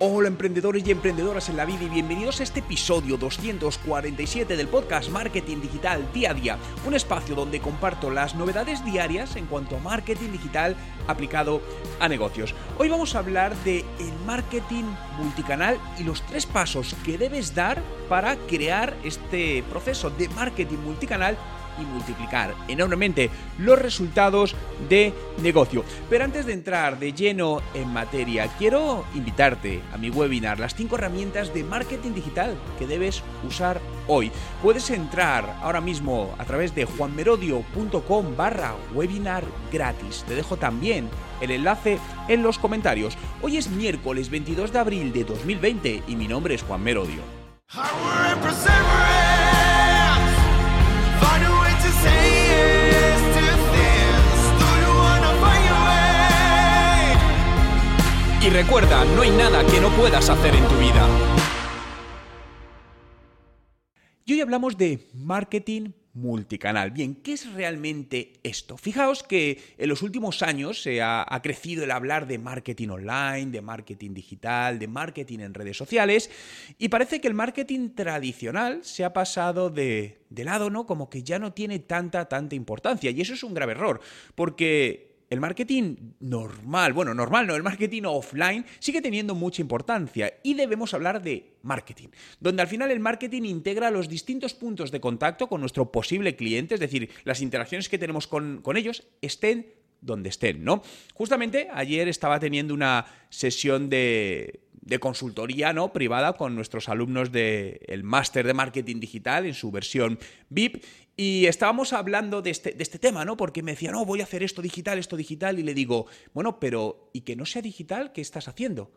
Hola emprendedores y emprendedoras en la vida y bienvenidos a este episodio 247 del podcast Marketing Digital Día a Día, un espacio donde comparto las novedades diarias en cuanto a marketing digital aplicado a negocios. Hoy vamos a hablar de el marketing multicanal y los tres pasos que debes dar para crear este proceso de marketing multicanal y multiplicar enormemente los resultados de negocio. Pero antes de entrar de lleno en materia, quiero invitarte a mi webinar, las 5 herramientas de marketing digital que debes usar hoy. Puedes entrar ahora mismo a través de juanmerodio.com barra webinar gratis. Te dejo también el enlace en los comentarios. Hoy es miércoles 22 de abril de 2020 y mi nombre es Juan Merodio. Y recuerda, no hay nada que no puedas hacer en tu vida. Y hoy hablamos de marketing multicanal. Bien, ¿qué es realmente esto? Fijaos que en los últimos años se ha, crecido el hablar de marketing online, de marketing digital, de marketing en redes sociales, y parece que el marketing tradicional se ha pasado de, de lado, ¿no? Como que ya no tiene tanta, tanta importancia. Y eso es un grave error, porque el marketing normal, bueno, normal no, el marketing offline sigue teniendo mucha importancia y debemos hablar de marketing, donde al final el marketing integra los distintos puntos de contacto con nuestro posible cliente, es decir, las interacciones que tenemos con, con ellos estén donde estén, ¿no? Justamente ayer estaba teniendo una sesión de, de consultoría ¿no? privada con nuestros alumnos del máster de marketing digital en su versión VIP y estábamos hablando de este, de este tema, ¿no? Porque me decía, no, voy a hacer esto digital, esto digital, y le digo, bueno, pero ¿y que no sea digital? ¿Qué estás haciendo?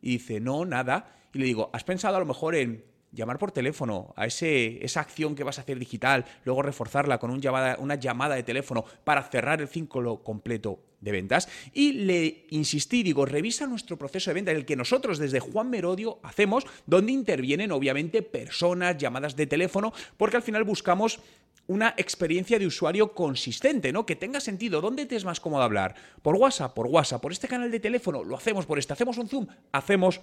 Y dice, no, nada. Y le digo, ¿has pensado a lo mejor en llamar por teléfono a ese, esa acción que vas a hacer digital, luego reforzarla con un llamada, una llamada de teléfono para cerrar el círculo completo de ventas. Y le insistí, digo, revisa nuestro proceso de venta, el que nosotros desde Juan Merodio hacemos, donde intervienen obviamente personas, llamadas de teléfono, porque al final buscamos una experiencia de usuario consistente, ¿no? Que tenga sentido. ¿Dónde te es más cómodo hablar? ¿Por WhatsApp? ¿Por WhatsApp? ¿Por este canal de teléfono? Lo hacemos por este. ¿Hacemos un Zoom? Hacemos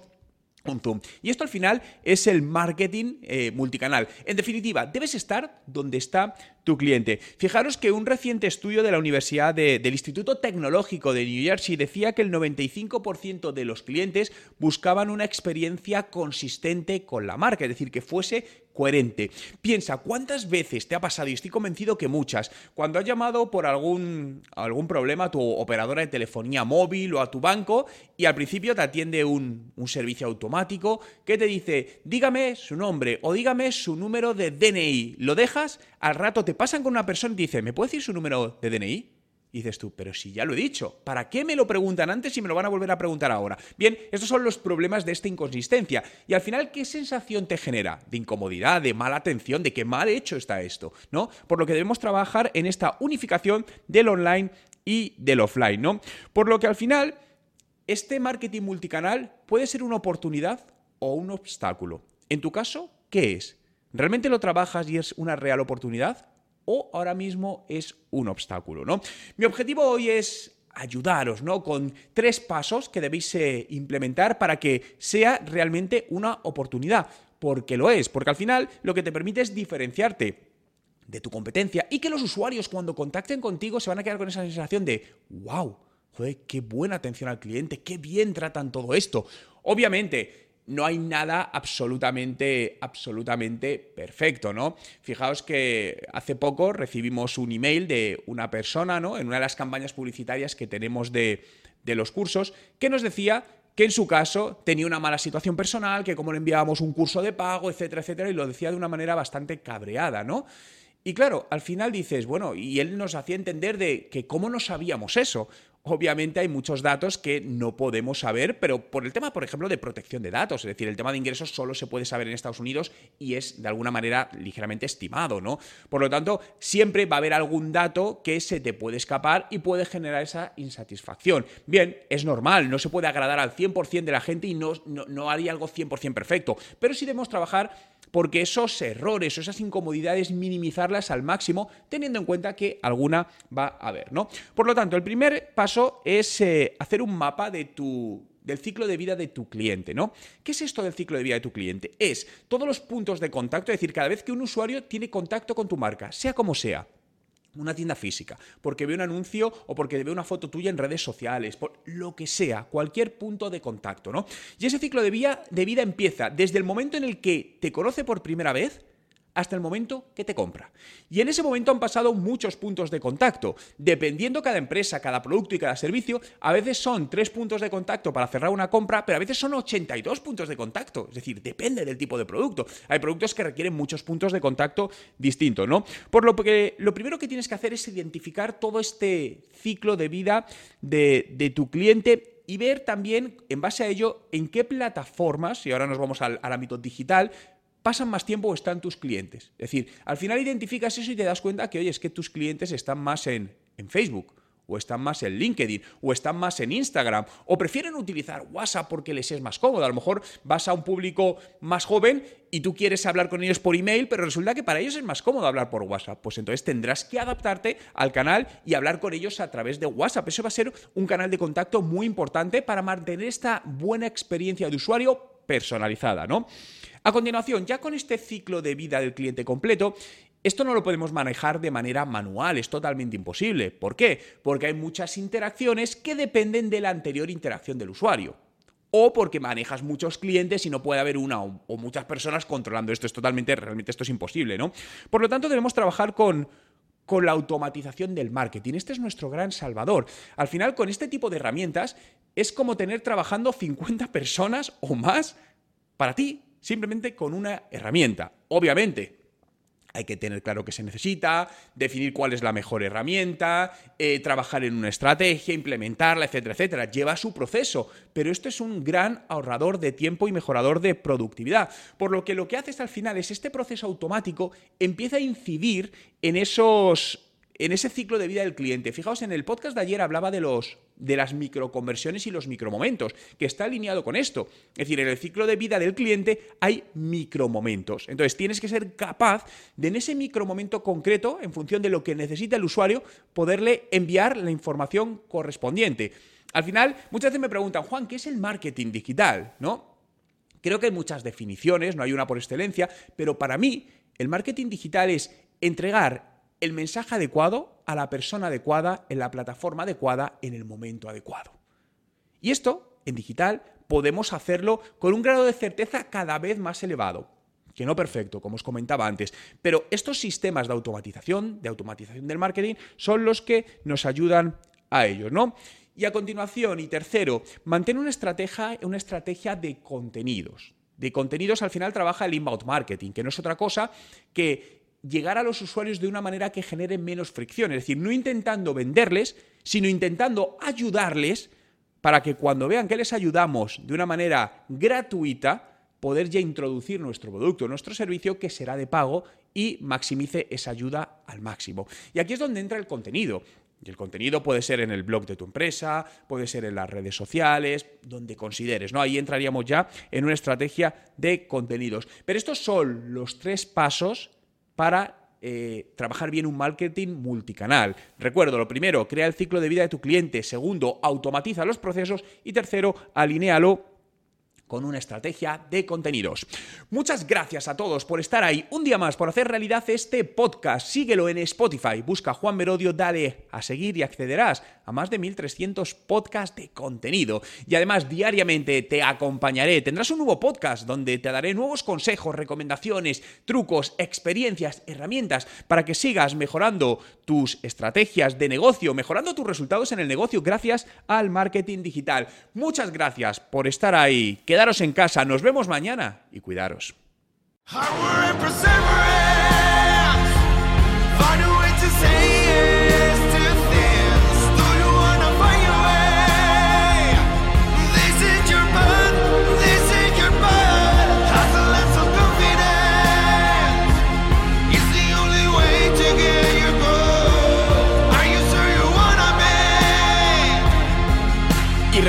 un Zoom. Y esto al final es el marketing eh, multicanal. En definitiva, debes estar donde está tu cliente. Fijaros que un reciente estudio de la Universidad del Instituto Tecnológico de New Jersey decía que el 95% de los clientes buscaban una experiencia consistente con la marca, es decir, que fuese coherente. Piensa, ¿cuántas veces te ha pasado, y estoy convencido que muchas, cuando has llamado por algún, algún problema a tu operadora de telefonía móvil o a tu banco y al principio te atiende un, un servicio automático que te dice, dígame su nombre o dígame su número de DNI, lo dejas, al rato te pasan con una persona y dice, ¿me puede decir su número de DNI? Y dices tú, pero si ya lo he dicho, ¿para qué me lo preguntan antes y me lo van a volver a preguntar ahora? Bien, estos son los problemas de esta inconsistencia. Y al final, ¿qué sensación te genera? De incomodidad, de mala atención, de que mal hecho está esto, ¿no? Por lo que debemos trabajar en esta unificación del online y del offline, ¿no? Por lo que al final, este marketing multicanal puede ser una oportunidad o un obstáculo. En tu caso, ¿qué es? ¿Realmente lo trabajas y es una real oportunidad? O ahora mismo es un obstáculo, ¿no? Mi objetivo hoy es ayudaros, ¿no? Con tres pasos que debéis eh, implementar para que sea realmente una oportunidad, porque lo es, porque al final lo que te permite es diferenciarte de tu competencia y que los usuarios cuando contacten contigo se van a quedar con esa sensación de, wow, joder, qué buena atención al cliente, qué bien tratan todo esto. Obviamente, no hay nada absolutamente, absolutamente perfecto, ¿no? Fijaos que hace poco recibimos un email de una persona, ¿no? En una de las campañas publicitarias que tenemos de, de los cursos, que nos decía que en su caso tenía una mala situación personal, que como le enviábamos un curso de pago, etcétera, etcétera, y lo decía de una manera bastante cabreada, ¿no? Y claro, al final dices, bueno, y él nos hacía entender de que cómo no sabíamos eso. Obviamente hay muchos datos que no podemos saber, pero por el tema, por ejemplo, de protección de datos, es decir, el tema de ingresos solo se puede saber en Estados Unidos y es de alguna manera ligeramente estimado, ¿no? Por lo tanto, siempre va a haber algún dato que se te puede escapar y puede generar esa insatisfacción. Bien, es normal, no se puede agradar al 100% de la gente y no, no, no haría algo 100% perfecto, pero sí debemos trabajar porque esos errores o esas incomodidades minimizarlas al máximo, teniendo en cuenta que alguna va a haber, ¿no? Por lo tanto, el primer paso es eh, hacer un mapa de tu del ciclo de vida de tu cliente, ¿no? ¿Qué es esto del ciclo de vida de tu cliente? Es todos los puntos de contacto, es decir, cada vez que un usuario tiene contacto con tu marca, sea como sea una tienda física, porque ve un anuncio o porque ve una foto tuya en redes sociales, por lo que sea, cualquier punto de contacto, ¿no? Y ese ciclo de vida, de vida empieza desde el momento en el que te conoce por primera vez, hasta el momento que te compra. Y en ese momento han pasado muchos puntos de contacto. Dependiendo cada empresa, cada producto y cada servicio, a veces son tres puntos de contacto para cerrar una compra, pero a veces son 82 puntos de contacto. Es decir, depende del tipo de producto. Hay productos que requieren muchos puntos de contacto distintos, ¿no? Por lo que lo primero que tienes que hacer es identificar todo este ciclo de vida de, tu cliente y ver también, en base a ello, en qué plataformas, y ahora nos vamos al, al ámbito digital, pasan más tiempo o están tus clientes. Es decir, al final identificas eso y te das cuenta que, oye, es que tus clientes están más en, en Facebook o están más en LinkedIn, o están más en Instagram, o prefieren utilizar WhatsApp porque les es más cómodo. A lo mejor vas a un público más joven y tú quieres hablar con ellos por email, pero resulta que para ellos es más cómodo hablar por WhatsApp. Pues entonces tendrás que adaptarte al canal y hablar con ellos a través de WhatsApp. Eso va a ser un canal de contacto muy importante para mantener esta buena experiencia de usuario personalizada, ¿no? A continuación, ya con este ciclo de vida del cliente completo, esto no lo podemos manejar de manera manual, es totalmente imposible. ¿Por qué? Porque hay muchas interacciones que dependen de la anterior interacción del usuario. O porque manejas muchos clientes y no puede haber una o, muchas personas controlando esto. Es totalmente, realmente esto es imposible, ¿no? Por lo tanto, debemos trabajar con, con la automatización del marketing. Este es nuestro gran salvador. Al final, con este tipo de herramientas, es como tener trabajando 50 personas o más para ti simplemente con una herramienta. Obviamente, hay que tener claro qué se necesita, definir cuál es la mejor herramienta, eh, trabajar en una estrategia, implementarla, etcétera, etcétera. Lleva su proceso, pero esto es un gran ahorrador de tiempo y mejorador de productividad. Por lo que lo que haces al final es este proceso automático empieza a incidir en esos en ese ciclo de vida del cliente. Fijaos, en el podcast de ayer hablaba de los de las microconversiones y los micromomentos, que está alineado con esto. Es decir, en el ciclo de vida del cliente hay micromomentos. Entonces, tienes que ser capaz de en ese micromomento concreto, en función de lo que necesita el usuario, poderle enviar la información correspondiente. Al final, muchas veces me preguntan, Juan, ¿qué es el marketing digital? ¿No? Creo que hay muchas definiciones, no hay una por excelencia, pero para mí el marketing digital es entregar el mensaje adecuado a la persona adecuada en la plataforma adecuada en el momento adecuado. Y esto, en digital, podemos hacerlo con un grado de certeza cada vez más elevado. Que no perfecto, como os comentaba antes, pero estos sistemas de automatización, de automatización del marketing, son los que nos ayudan a ello, ¿no? Y a continuación, y tercero, mantén una estrategia, una estrategia de contenidos. De contenidos al final trabaja el inbound marketing, que no es otra cosa que llegar a los usuarios de una manera que genere menos fricción. Es decir, no intentando venderles, sino intentando ayudarles para que cuando vean que les ayudamos de una manera gratuita, poder ya introducir nuestro producto, nuestro servicio que será de pago y maximice esa ayuda al máximo. Y aquí es donde entra el contenido. Y el contenido puede ser en el blog de tu empresa, puede ser en las redes sociales, donde consideres, ¿no? Ahí entraríamos ya en una estrategia de contenidos. Pero estos son los tres pasos para eh, trabajar bien un marketing multicanal. Recuerdo, lo primero, crea el ciclo de vida de tu cliente. Segundo, automatiza los procesos. Y tercero, alinéalo con una estrategia de contenidos. Muchas gracias a todos por estar ahí un día más, por hacer realidad este podcast. Síguelo en Spotify, busca Juan Merodio, dale a seguir y accederás a más de 1300 podcasts de contenido. Y además, diariamente te acompañaré. Tendrás un nuevo podcast donde te daré nuevos consejos, recomendaciones, trucos, experiencias, herramientas para que sigas mejorando tus estrategias de negocio, mejorando tus resultados en el negocio gracias al marketing digital. Muchas gracias por estar ahí quedaros en casa, nos vemos mañana y cuidaros.